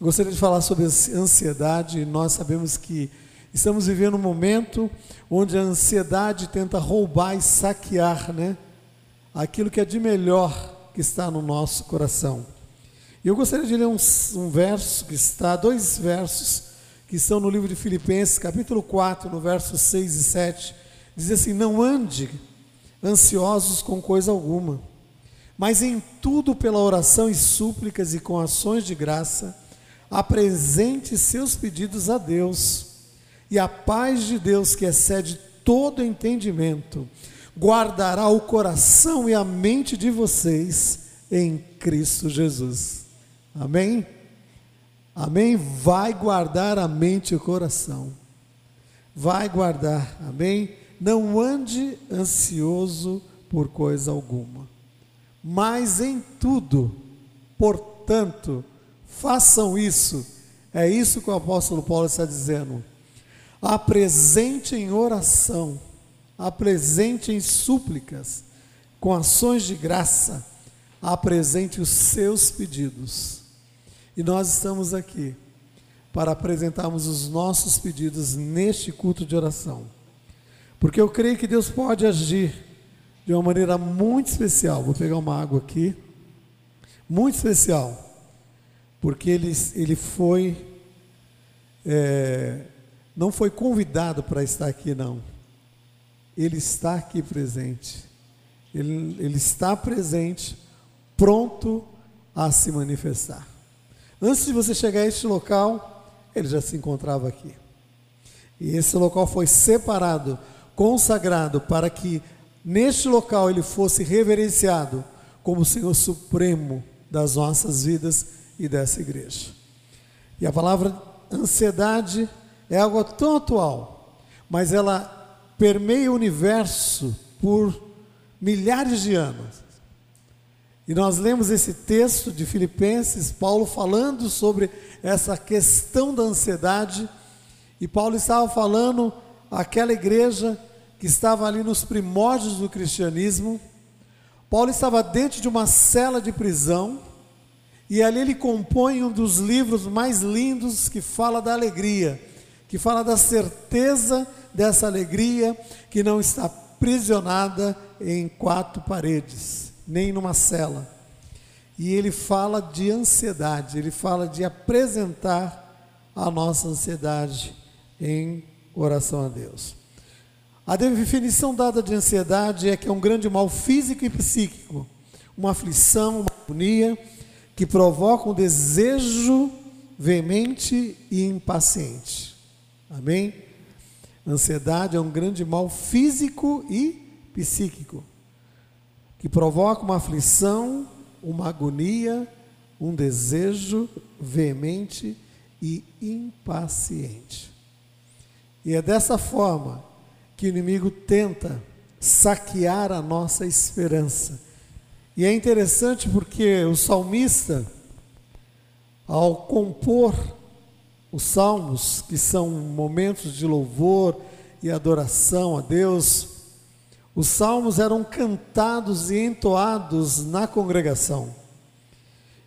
Eu gostaria de falar sobre ansiedade. Nós sabemos que estamos vivendo um momento onde a ansiedade tenta roubar e saquear, né? Aquilo que é de melhor que está no nosso coração. E eu gostaria de ler um, um verso que está, dois versos que estão no livro de Filipenses, capítulo 4, no verso 6 e 7. Diz assim: Não ande ansiosos com coisa alguma, mas em tudo pela oração e súplicas e com ações de graça apresente seus pedidos a Deus, e a paz de Deus, que excede todo entendimento, guardará o coração e a mente de vocês em Cristo Jesus. Amém? Amém? Vai guardar a mente e o coração. Vai guardar, amém? Não ande ansioso por coisa alguma, mas em tudo, portanto, Façam isso. É isso que o apóstolo Paulo está dizendo. Apresente em oração, apresente em súplicas, com ações de graça, apresente os seus pedidos. E nós estamos aqui para apresentarmos os nossos pedidos neste culto de oração. Porque eu creio que Deus pode agir de uma maneira muito especial. Vou pegar uma água aqui. Muito especial porque ele, ele foi, é, não foi convidado para estar aqui, não. Ele está aqui presente. Ele, ele está presente, pronto a se manifestar. Antes de você chegar a este local, ele já se encontrava aqui. E esse local foi separado, consagrado, para que neste local ele fosse reverenciado como o Senhor Supremo das nossas vidas e dessa igreja. E a palavra ansiedade é algo tão atual, mas ela permeia o universo por milhares de anos. E nós lemos esse texto de Filipenses, Paulo falando sobre essa questão da ansiedade, e Paulo estava falando àquela igreja que estava ali nos primórdios do cristianismo. Paulo estava dentro de uma cela de prisão, e ali ele compõe um dos livros mais lindos que fala da alegria, que fala da certeza dessa alegria que não está aprisionada em quatro paredes, nem numa cela. E ele fala de ansiedade, ele fala de apresentar a nossa ansiedade em oração a Deus. A definição dada de ansiedade é que é um grande mal físico e psíquico, uma aflição, uma agonia que provocam desejo veemente e impaciente. Amém? Ansiedade é um grande mal físico e psíquico, que provoca uma aflição, uma agonia, um desejo veemente e impaciente. E é dessa forma que o inimigo tenta saquear a nossa esperança e é interessante porque o salmista, ao compor os salmos, que são momentos de louvor e adoração a Deus, os salmos eram cantados e entoados na congregação.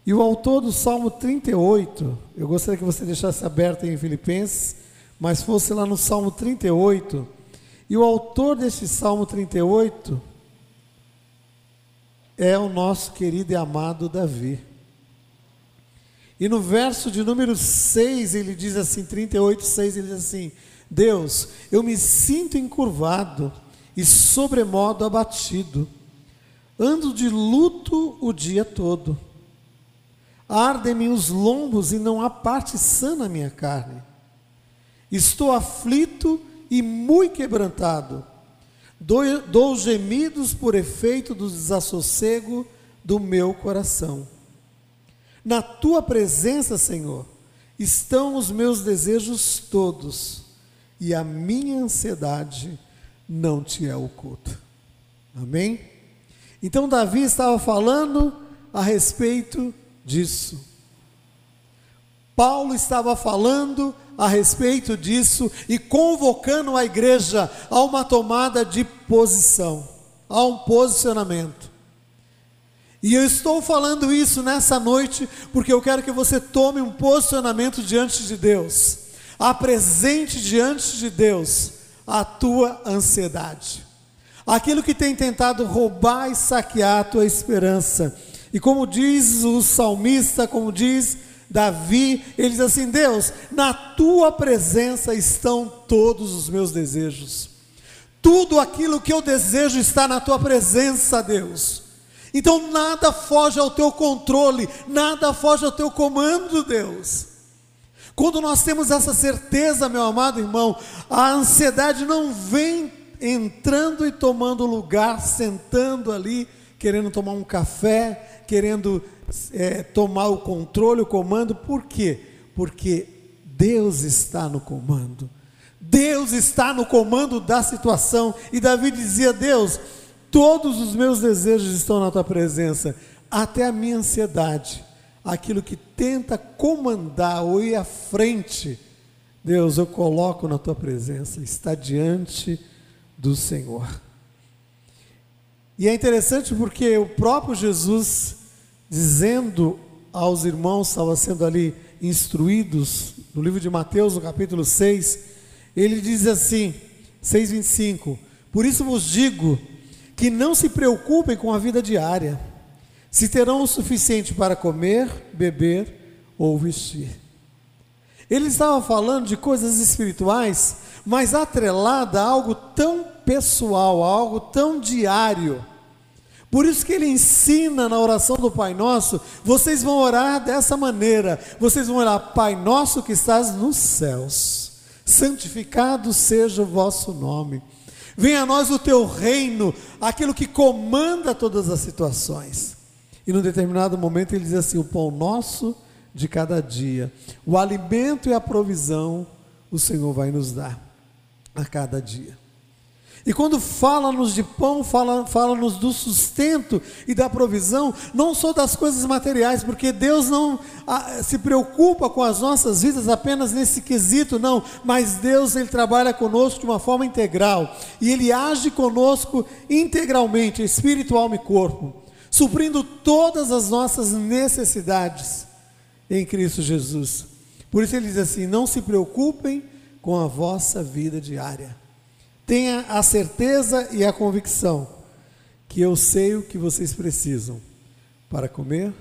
E o autor do Salmo 38, eu gostaria que você deixasse aberto em Filipenses, mas fosse lá no Salmo 38, e o autor deste Salmo 38 é o nosso querido e amado Davi. E no verso de número 6, ele diz assim, 38, 6, ele diz assim: Deus, eu me sinto encurvado e sobremodo abatido, ando de luto o dia todo. Ardem-me os lombos e não há parte sã na minha carne. Estou aflito e muito quebrantado Dou, gemidos por efeito do desassossego do meu coração. Na tua presença, Senhor, estão os meus desejos todos, e a minha ansiedade não te é oculta. Amém? Então, Davi estava falando a respeito disso. Paulo estava falando a respeito disso e convocando a igreja a uma tomada de posição, a um posicionamento. E eu estou falando isso nessa noite porque eu quero que você tome um posicionamento diante de Deus. Apresente diante de Deus a tua ansiedade. Aquilo que tem tentado roubar e saquear a tua esperança. E como diz o salmista, como diz Davi, ele diz assim: Deus, na tua presença estão todos os meus desejos. Tudo aquilo que eu desejo está na tua presença, Deus. Então nada foge ao teu controle, nada foge ao teu comando, Deus. Quando nós temos essa certeza, meu amado irmão, a ansiedade não vem entrando e tomando lugar, sentando ali, querendo tomar um café, querendo é, tomar o controle, o comando, por quê? Porque Deus está no comando. Deus está no comando da situação. E Davi dizia: Deus, todos os meus desejos estão na tua presença, até a minha ansiedade, aquilo que tenta comandar ou ir à frente. Deus, eu coloco na tua presença, está diante do Senhor. E é interessante porque o próprio Jesus dizendo aos irmãos, estava sendo ali instruídos, no livro de Mateus, no capítulo 6, ele diz assim, 6,25: Por isso vos digo que não se preocupem com a vida diária, se terão o suficiente para comer, beber ou vestir. Ele estava falando de coisas espirituais, mas atrelada a algo tão pessoal, a algo tão diário por isso que ele ensina na oração do Pai Nosso, vocês vão orar dessa maneira. Vocês vão orar, Pai Nosso que estás nos céus. Santificado seja o vosso nome. Venha a nós o teu reino, aquilo que comanda todas as situações. E num determinado momento ele diz assim: o pão nosso de cada dia, o alimento e a provisão o Senhor vai nos dar a cada dia. E quando fala-nos de pão, fala-nos fala do sustento e da provisão, não só das coisas materiais, porque Deus não ah, se preocupa com as nossas vidas apenas nesse quesito, não, mas Deus ele trabalha conosco de uma forma integral, e Ele age conosco integralmente, espírito, alma e corpo, suprindo todas as nossas necessidades em Cristo Jesus. Por isso ele diz assim: não se preocupem com a vossa vida diária Tenha a certeza e a convicção que eu sei o que vocês precisam para comer,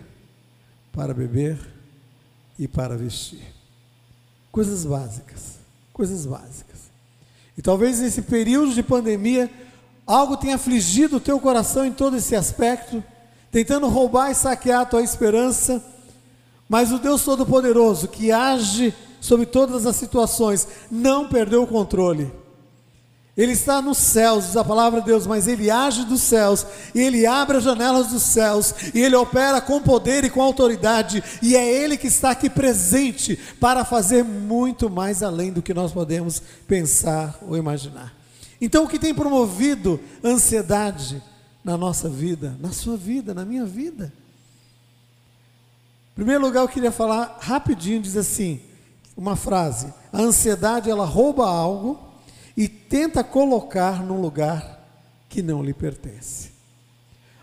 para beber e para vestir. Coisas básicas, coisas básicas. E talvez nesse período de pandemia, algo tenha afligido o teu coração em todo esse aspecto, tentando roubar e saquear a tua esperança, mas o Deus Todo-Poderoso, que age sobre todas as situações, não perdeu o controle ele está nos céus, diz a palavra de Deus, mas ele age dos céus, e ele abre as janelas dos céus, e ele opera com poder e com autoridade, e é ele que está aqui presente para fazer muito mais além do que nós podemos pensar ou imaginar. Então, o que tem promovido ansiedade na nossa vida, na sua vida, na minha vida? Em primeiro lugar, eu queria falar rapidinho, diz assim, uma frase: a ansiedade ela rouba algo e tenta colocar num lugar que não lhe pertence.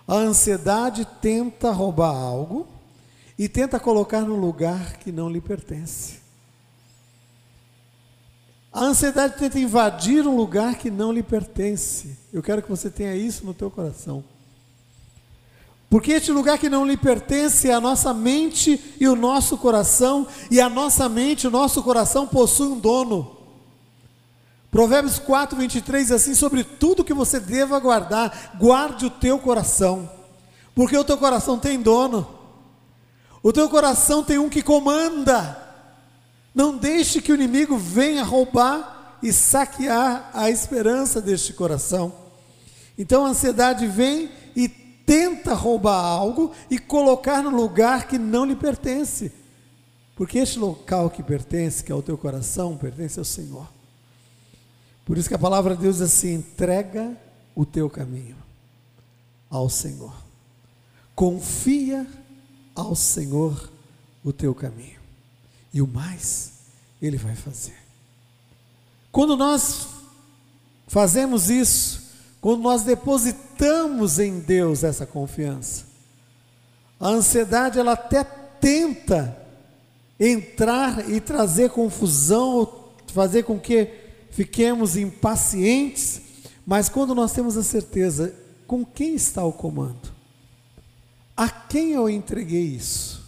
A ansiedade tenta roubar algo e tenta colocar num lugar que não lhe pertence. A ansiedade tenta invadir um lugar que não lhe pertence. Eu quero que você tenha isso no teu coração. Porque este lugar que não lhe pertence é a nossa mente e o nosso coração, e a nossa mente, o nosso coração possui um dono. Provérbios 4, 23 diz assim: sobre tudo que você deva guardar, guarde o teu coração, porque o teu coração tem dono, o teu coração tem um que comanda. Não deixe que o inimigo venha roubar e saquear a esperança deste coração. Então a ansiedade vem e tenta roubar algo e colocar no lugar que não lhe pertence. Porque este local que pertence, que é o teu coração, pertence ao Senhor. Por isso que a palavra de Deus diz assim: entrega o teu caminho ao Senhor. Confia ao Senhor o teu caminho. E o mais ele vai fazer. Quando nós fazemos isso, quando nós depositamos em Deus essa confiança, A ansiedade ela até tenta entrar e trazer confusão, fazer com que fiquemos impacientes, mas quando nós temos a certeza com quem está o comando, a quem eu entreguei isso?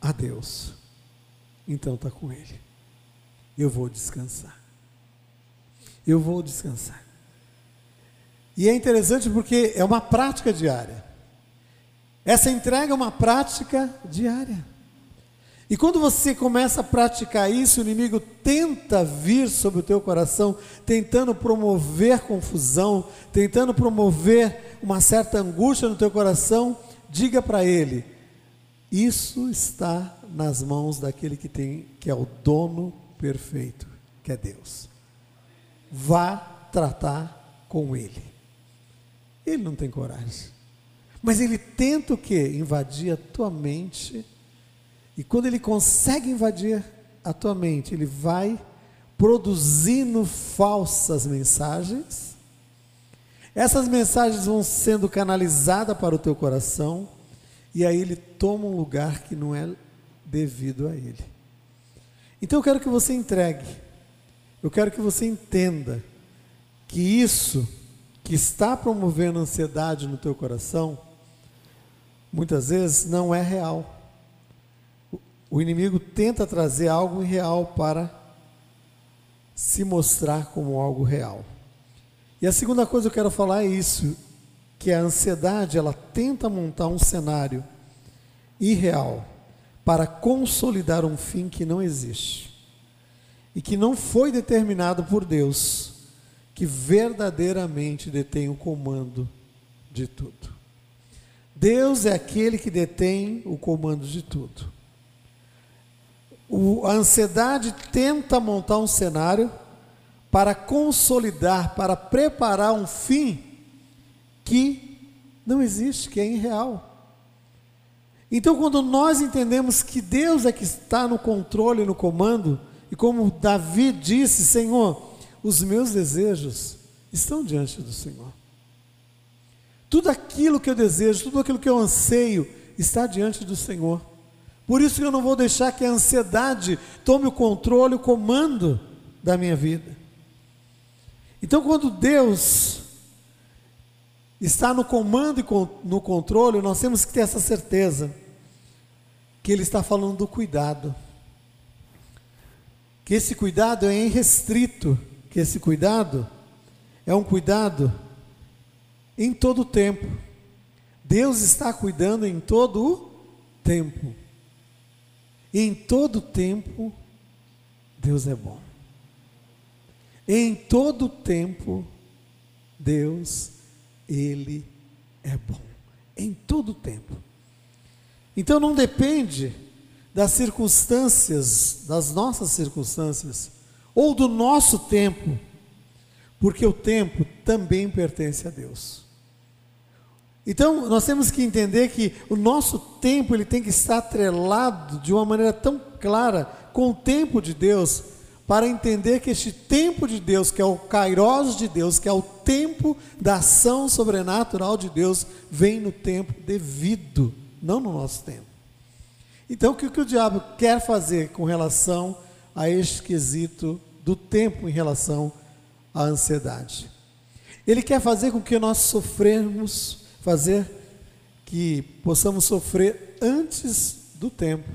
A Deus. Então está com Ele. Eu vou descansar. Eu vou descansar. E é interessante porque é uma prática diária. Essa entrega é uma prática diária. E quando você começa a praticar isso, o inimigo tenta vir sobre o teu coração, tentando promover confusão, tentando promover uma certa angústia no teu coração, diga para ele: isso está nas mãos daquele que tem, que é o dono perfeito, que é Deus. Vá tratar com ele. Ele não tem coragem. Mas ele tenta o quê? Invadir a tua mente. E quando ele consegue invadir a tua mente, ele vai produzindo falsas mensagens. Essas mensagens vão sendo canalizadas para o teu coração, e aí ele toma um lugar que não é devido a ele. Então eu quero que você entregue, eu quero que você entenda que isso que está promovendo ansiedade no teu coração, muitas vezes não é real. O inimigo tenta trazer algo irreal para se mostrar como algo real. E a segunda coisa que eu quero falar é isso, que a ansiedade, ela tenta montar um cenário irreal para consolidar um fim que não existe e que não foi determinado por Deus, que verdadeiramente detém o comando de tudo. Deus é aquele que detém o comando de tudo. O, a ansiedade tenta montar um cenário para consolidar, para preparar um fim que não existe, que é irreal. Então, quando nós entendemos que Deus é que está no controle, no comando, e como Davi disse: Senhor, os meus desejos estão diante do Senhor. Tudo aquilo que eu desejo, tudo aquilo que eu anseio, está diante do Senhor. Por isso que eu não vou deixar que a ansiedade tome o controle, o comando da minha vida. Então, quando Deus está no comando e no controle, nós temos que ter essa certeza que Ele está falando do cuidado. Que esse cuidado é irrestrito, que esse cuidado é um cuidado em todo o tempo. Deus está cuidando em todo o tempo. Em todo tempo, Deus é bom. Em todo tempo, Deus, Ele é bom. Em todo tempo. Então não depende das circunstâncias, das nossas circunstâncias, ou do nosso tempo, porque o tempo também pertence a Deus. Então, nós temos que entender que o nosso tempo ele tem que estar atrelado de uma maneira tão clara com o tempo de Deus, para entender que este tempo de Deus, que é o kairos de Deus, que é o tempo da ação sobrenatural de Deus, vem no tempo devido, não no nosso tempo. Então, o que, que o diabo quer fazer com relação a este quesito do tempo em relação à ansiedade? Ele quer fazer com que nós sofremos fazer que possamos sofrer antes do tempo.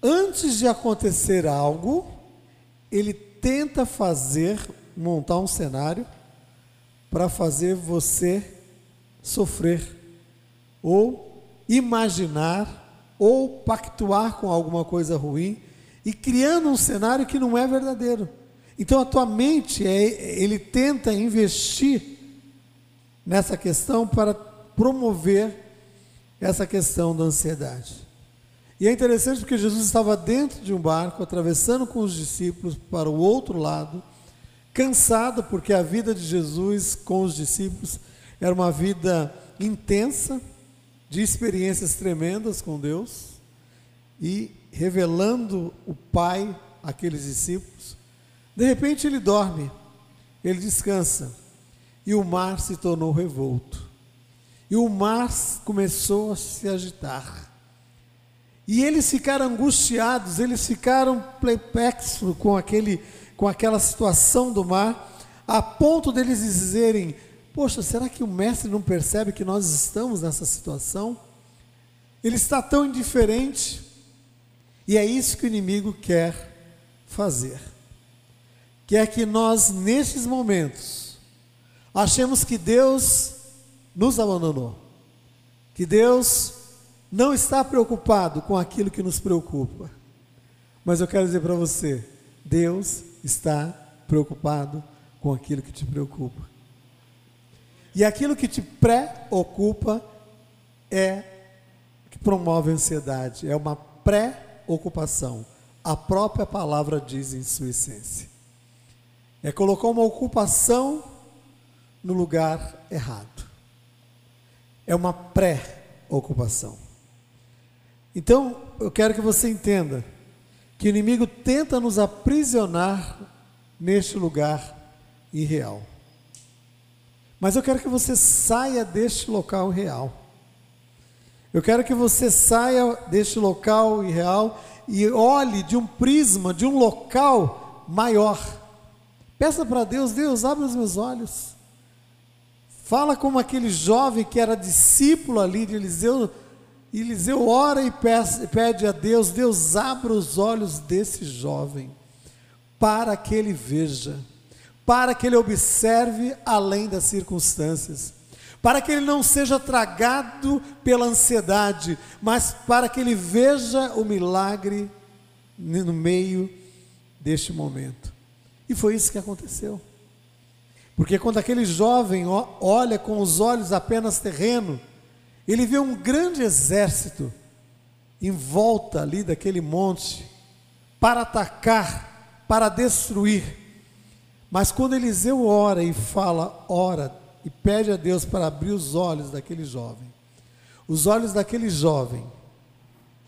Antes de acontecer algo, ele tenta fazer, montar um cenário para fazer você sofrer, ou imaginar, ou pactuar com alguma coisa ruim, e criando um cenário que não é verdadeiro. Então a tua mente, é, ele tenta investir nessa questão para promover essa questão da ansiedade. E é interessante porque Jesus estava dentro de um barco, atravessando com os discípulos para o outro lado, cansado, porque a vida de Jesus com os discípulos era uma vida intensa, de experiências tremendas com Deus, e revelando o Pai àqueles discípulos. De repente ele dorme, ele descansa e o mar se tornou revolto. e o mar começou a se agitar. E eles ficaram angustiados, eles ficaram perplexos com, aquele, com aquela situação do mar, a ponto deles dizerem: Poxa, será que o mestre não percebe que nós estamos nessa situação? Ele está tão indiferente. E é isso que o inimigo quer fazer. Quer que nós, nestes momentos, achemos que Deus nos abandonou, que Deus não está preocupado com aquilo que nos preocupa. Mas eu quero dizer para você: Deus está preocupado com aquilo que te preocupa. E aquilo que te preocupa é que promove a ansiedade, é uma pré-ocupação. A própria palavra diz em sua essência. É colocar uma ocupação no lugar errado. É uma pré-ocupação. Então, eu quero que você entenda que o inimigo tenta nos aprisionar neste lugar irreal. Mas eu quero que você saia deste local real. Eu quero que você saia deste local irreal e olhe de um prisma, de um local maior. Peça para Deus, Deus, abre os meus olhos. Fala como aquele jovem que era discípulo ali de Eliseu. Eliseu ora e pede a Deus: Deus, abra os olhos desse jovem, para que ele veja, para que ele observe além das circunstâncias, para que ele não seja tragado pela ansiedade, mas para que ele veja o milagre no meio deste momento. E foi isso que aconteceu. Porque quando aquele jovem olha com os olhos apenas terreno, ele vê um grande exército em volta ali daquele monte para atacar, para destruir. Mas quando Eliseu ora e fala, ora e pede a Deus para abrir os olhos daquele jovem, os olhos daquele jovem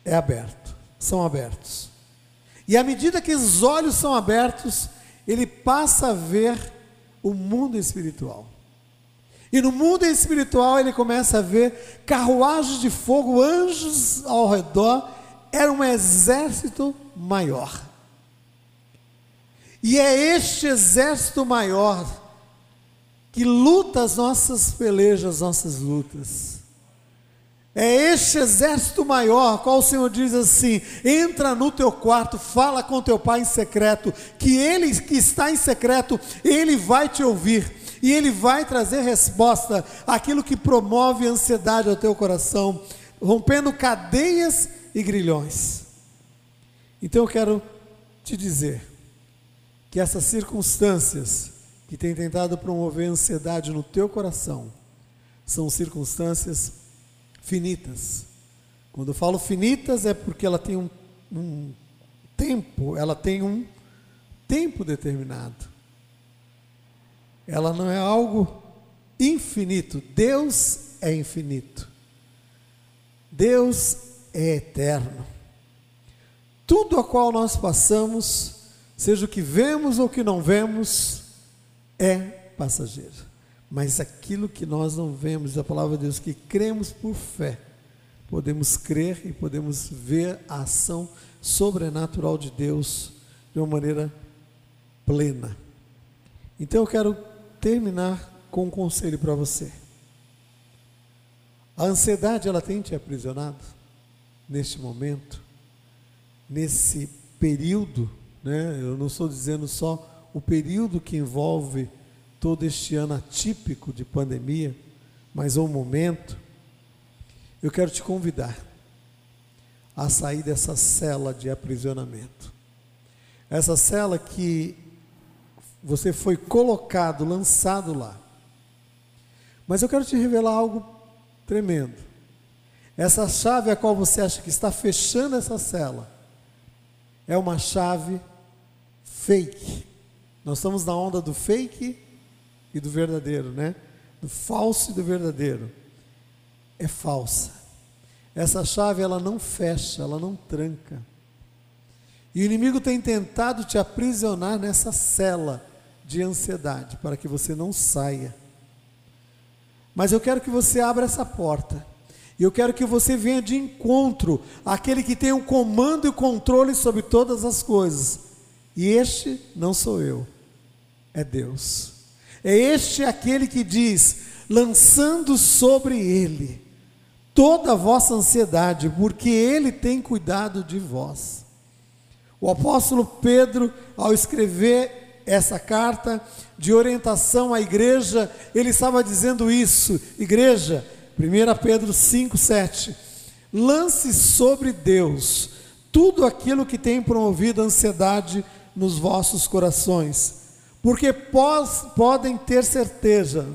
é aberto, são abertos. E à medida que os olhos são abertos, ele passa a ver o mundo espiritual. E no mundo espiritual ele começa a ver carruagens de fogo, anjos ao redor, era um exército maior. E é este exército maior que luta as nossas pelejas, as nossas lutas. É este exército maior, qual o Senhor diz assim: entra no teu quarto, fala com teu pai em secreto, que ele que está em secreto, ele vai te ouvir e ele vai trazer resposta àquilo que promove ansiedade ao teu coração, rompendo cadeias e grilhões. Então eu quero te dizer que essas circunstâncias que têm tentado promover ansiedade no teu coração são circunstâncias finitas. Quando eu falo finitas é porque ela tem um, um tempo, ela tem um tempo determinado. Ela não é algo infinito. Deus é infinito. Deus é eterno. Tudo a qual nós passamos, seja o que vemos ou o que não vemos, é passageiro. Mas aquilo que nós não vemos, a palavra de Deus, que cremos por fé, podemos crer e podemos ver a ação sobrenatural de Deus de uma maneira plena. Então eu quero terminar com um conselho para você. A ansiedade ela tem te aprisionado neste momento, nesse período, né? Eu não estou dizendo só o período que envolve todo este ano atípico de pandemia, mas um momento, eu quero te convidar a sair dessa cela de aprisionamento. Essa cela que você foi colocado, lançado lá. Mas eu quero te revelar algo tremendo. Essa chave a qual você acha que está fechando essa cela é uma chave fake. Nós estamos na onda do fake e do verdadeiro, né? Do falso e do verdadeiro. É falsa. Essa chave ela não fecha, ela não tranca. E o inimigo tem tentado te aprisionar nessa cela de ansiedade para que você não saia. Mas eu quero que você abra essa porta. E eu quero que você venha de encontro àquele que tem o comando e o controle sobre todas as coisas. E este não sou eu, é Deus. É este aquele que diz: lançando sobre ele toda a vossa ansiedade, porque ele tem cuidado de vós. O apóstolo Pedro, ao escrever essa carta de orientação à igreja, ele estava dizendo isso, igreja, 1 Pedro 5, 7. Lance sobre Deus tudo aquilo que tem promovido ansiedade nos vossos corações, porque pós, podem ter certeza,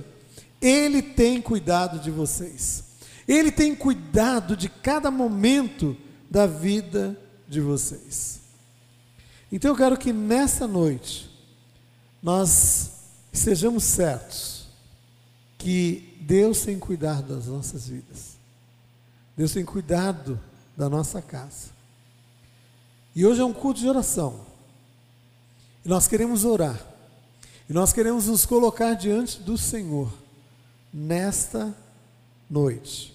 Ele tem cuidado de vocês, Ele tem cuidado de cada momento da vida de vocês. Então eu quero que nessa noite nós sejamos certos que Deus tem cuidado das nossas vidas. Deus tem cuidado da nossa casa. E hoje é um culto de oração. E nós queremos orar. E nós queremos nos colocar diante do Senhor nesta noite.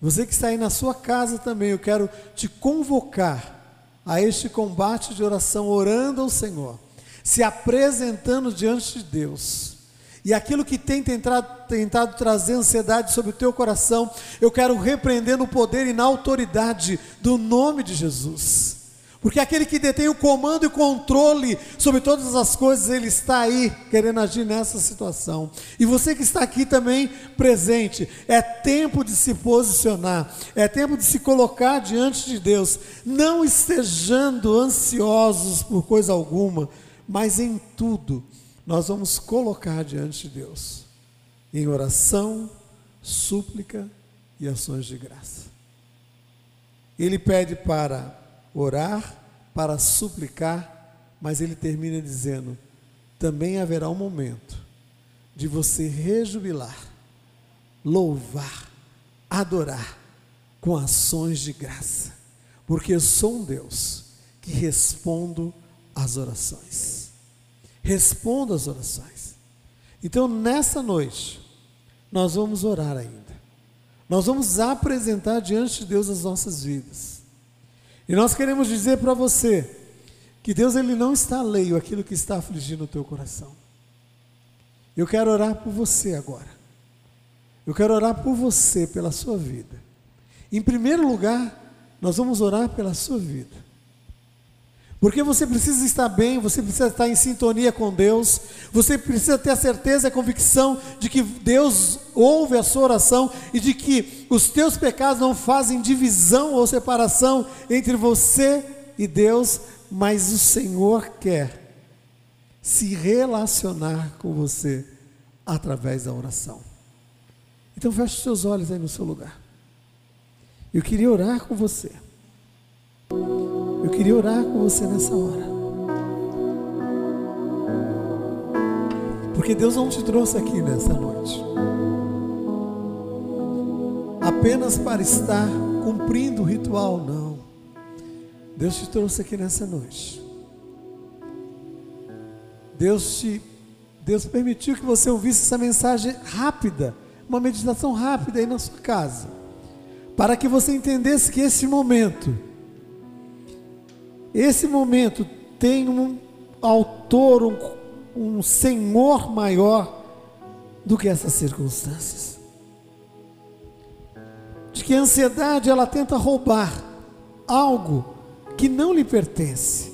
Você que está aí na sua casa também, eu quero te convocar a este combate de oração, orando ao Senhor, se apresentando diante de Deus. E aquilo que tem tentado, tentado trazer ansiedade sobre o teu coração, eu quero repreender no poder e na autoridade do nome de Jesus. Porque aquele que detém o comando e controle sobre todas as coisas, ele está aí querendo agir nessa situação. E você que está aqui também presente, é tempo de se posicionar, é tempo de se colocar diante de Deus, não estejando ansiosos por coisa alguma, mas em tudo nós vamos colocar diante de Deus, em oração, súplica e ações de graça. Ele pede para orar, para suplicar, mas ele termina dizendo: também haverá um momento de você rejubilar, louvar, adorar com ações de graça, porque eu sou um Deus que respondo às orações. Respondo às orações. Então, nessa noite, nós vamos orar ainda. Nós vamos apresentar diante de Deus as nossas vidas. E nós queremos dizer para você que Deus ele não está alheio àquilo que está afligindo o teu coração. Eu quero orar por você agora. Eu quero orar por você, pela sua vida. Em primeiro lugar, nós vamos orar pela sua vida. Porque você precisa estar bem, você precisa estar em sintonia com Deus, você precisa ter a certeza e a convicção de que Deus ouve a sua oração e de que os teus pecados não fazem divisão ou separação entre você e Deus, mas o Senhor quer se relacionar com você através da oração. Então feche os seus olhos aí no seu lugar. Eu queria orar com você. Eu queria orar com você nessa hora. Porque Deus não te trouxe aqui nessa noite apenas para estar cumprindo o ritual, não. Deus te trouxe aqui nessa noite. Deus te Deus permitiu que você ouvisse essa mensagem rápida, uma meditação rápida aí na sua casa, para que você entendesse que esse momento esse momento tem um autor, um, um senhor maior do que essas circunstâncias. De que a ansiedade ela tenta roubar algo que não lhe pertence.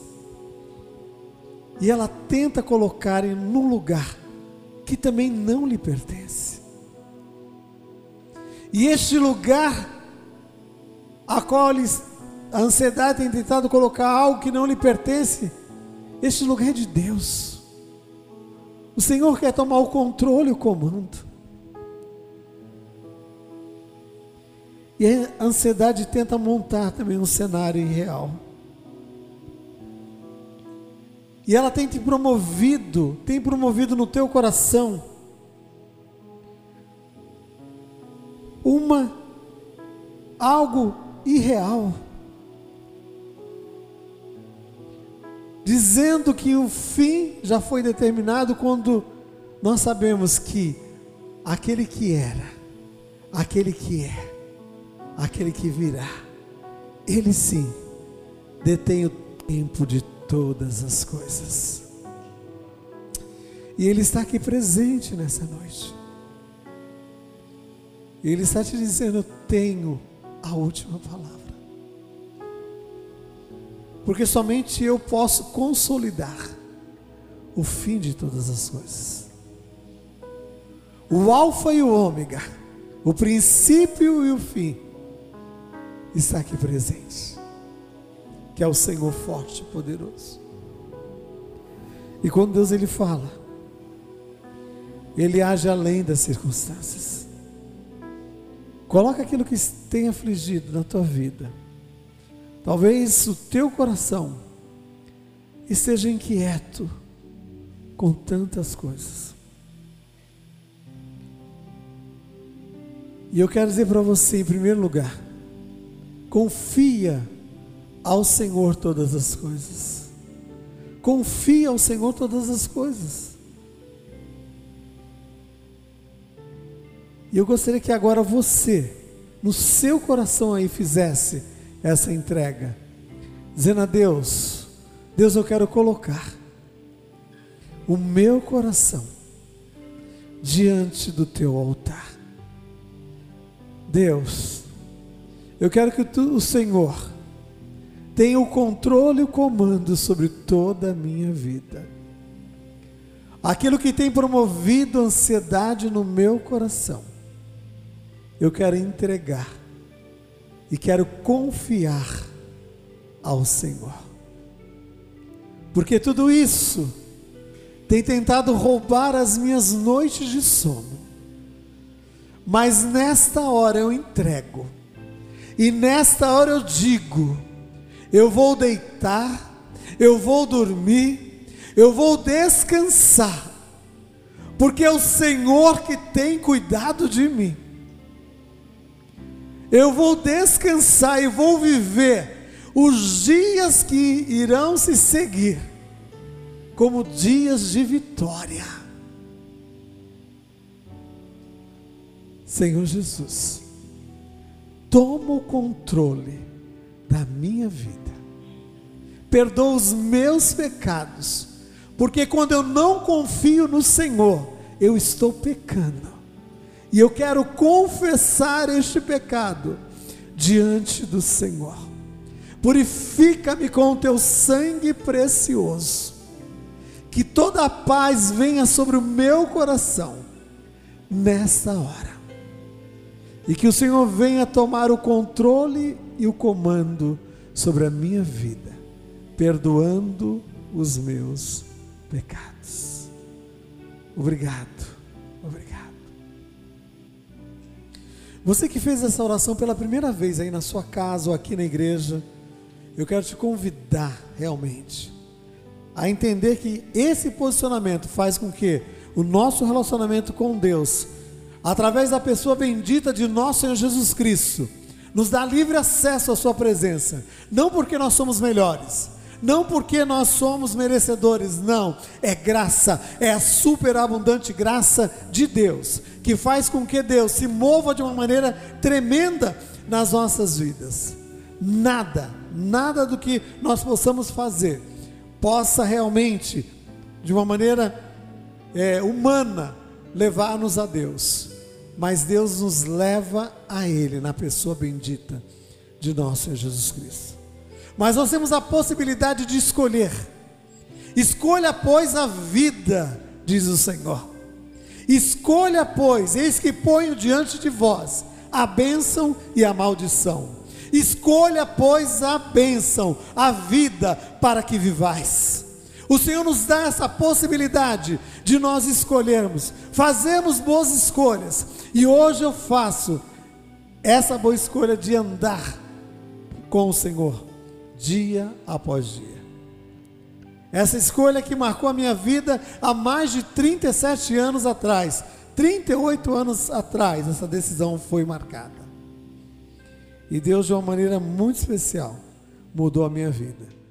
E ela tenta colocar em um lugar que também não lhe pertence. E este lugar a qual a ansiedade tem tentado colocar algo que não lhe pertence. Este lugar é de Deus. O Senhor quer tomar o controle e o comando. E a ansiedade tenta montar também um cenário irreal. E ela tem te promovido, tem promovido no teu coração uma algo irreal. Dizendo que o fim já foi determinado quando nós sabemos que aquele que era, aquele que é, aquele que virá, ele sim detém o tempo de todas as coisas. E ele está aqui presente nessa noite. Ele está te dizendo: tenho a última palavra. Porque somente eu posso consolidar o fim de todas as coisas. O Alfa e o Ômega, o princípio e o fim, está aqui presente, que é o Senhor forte e poderoso. E quando Deus ele fala, ele age além das circunstâncias. Coloca aquilo que tem afligido na tua vida. Talvez o teu coração esteja inquieto com tantas coisas. E eu quero dizer para você, em primeiro lugar, confia ao Senhor todas as coisas. Confia ao Senhor todas as coisas. E eu gostaria que agora você, no seu coração aí, fizesse essa entrega, dizendo a Deus: Deus, eu quero colocar o meu coração diante do teu altar. Deus, eu quero que tu, o Senhor tenha o controle e o comando sobre toda a minha vida. Aquilo que tem promovido ansiedade no meu coração eu quero entregar e quero confiar ao Senhor. Porque tudo isso tem tentado roubar as minhas noites de sono. Mas nesta hora eu entrego. E nesta hora eu digo: eu vou deitar, eu vou dormir, eu vou descansar, porque é o Senhor que tem cuidado de mim. Eu vou descansar e vou viver os dias que irão se seguir como dias de vitória. Senhor Jesus, toma o controle da minha vida, perdoa os meus pecados, porque quando eu não confio no Senhor, eu estou pecando. E eu quero confessar este pecado diante do Senhor. Purifica-me com o teu sangue precioso. Que toda a paz venha sobre o meu coração nesta hora. E que o Senhor venha tomar o controle e o comando sobre a minha vida, perdoando os meus pecados. Obrigado, obrigado. Você que fez essa oração pela primeira vez aí na sua casa ou aqui na igreja, eu quero te convidar realmente a entender que esse posicionamento faz com que o nosso relacionamento com Deus, através da pessoa bendita de nosso Senhor Jesus Cristo, nos dá livre acesso à Sua presença, não porque nós somos melhores, não porque nós somos merecedores, não, é graça, é a superabundante graça de Deus, que faz com que Deus se mova de uma maneira tremenda nas nossas vidas. Nada, nada do que nós possamos fazer possa realmente, de uma maneira é, humana, levar-nos a Deus, mas Deus nos leva a Ele na pessoa bendita de nosso Senhor Jesus Cristo. Mas nós temos a possibilidade de escolher. Escolha, pois, a vida, diz o Senhor. Escolha, pois, eis que ponho diante de vós a bênção e a maldição. Escolha, pois, a bênção, a vida, para que vivais. O Senhor nos dá essa possibilidade de nós escolhermos, fazemos boas escolhas, e hoje eu faço essa boa escolha de andar com o Senhor dia após dia. Essa escolha que marcou a minha vida há mais de 37 anos atrás, 38 anos atrás, essa decisão foi marcada. E Deus, de uma maneira muito especial, mudou a minha vida.